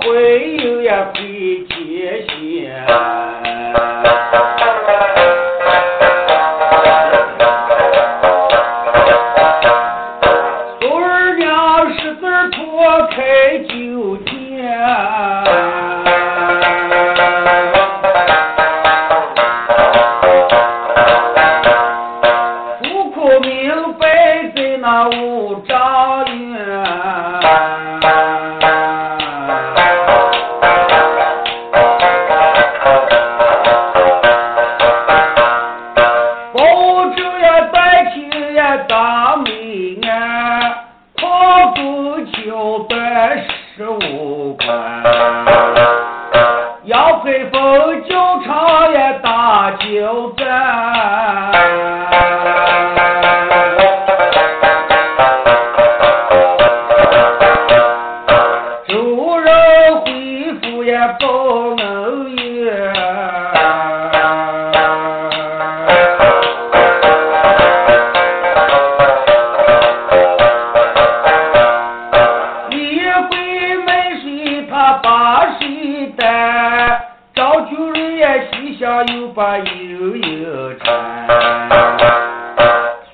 会有呀飞天线。大美安，矿工交代十五块，杨培峰教场呀，大交战，周人恢复呀，不能也西厢又把悠悠缠。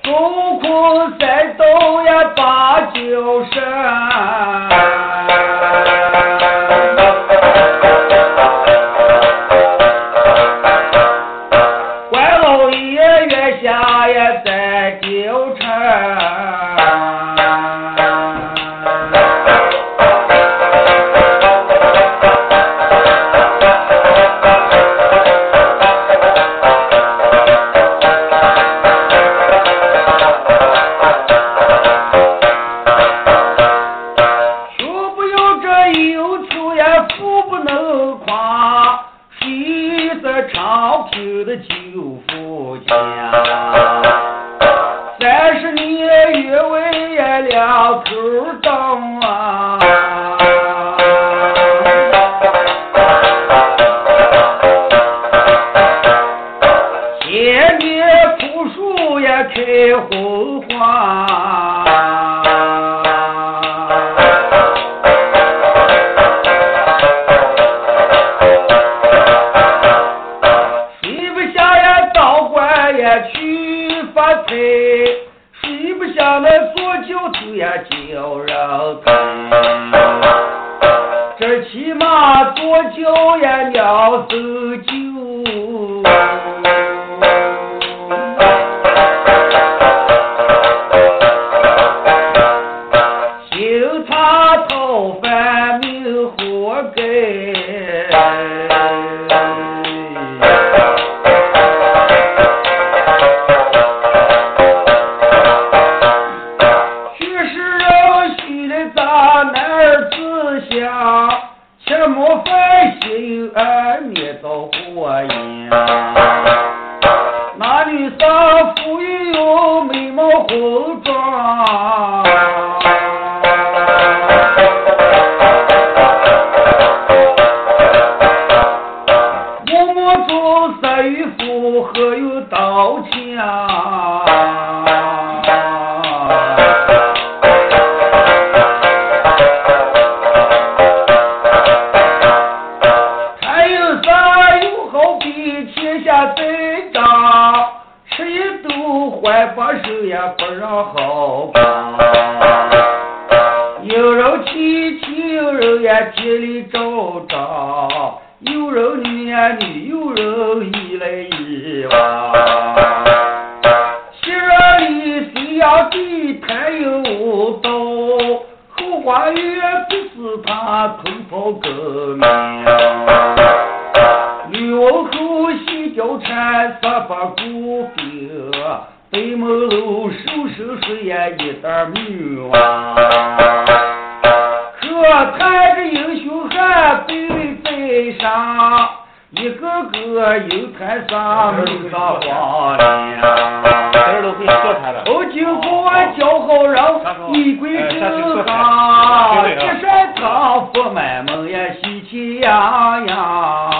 孙悟空山东呀把酒山，关老爷月下呀在纠缠。我的舅父家，三十年也未两口。发财谁不想来做酒徒呀叫人疼这起码多久呀要走酒行茶讨饭命活该。心有爱，面带火焰。那女生富又哟，眉毛红妆。我们做三与佛，何用刀枪？也不让好过有人气妻有人也尽力找昭有人女呀女有人依来依往。昔日里谁要地贪有刀后花园不是他偷跑革命女王后兮貂蝉发发鼓北门楼收拾水呀，一点没有啊。可叹这英雄汉背在上，一个个又摊上没啥光亮。我就把我叫好人，一跪正堂，一扇堂佛满门呀，喜气洋洋。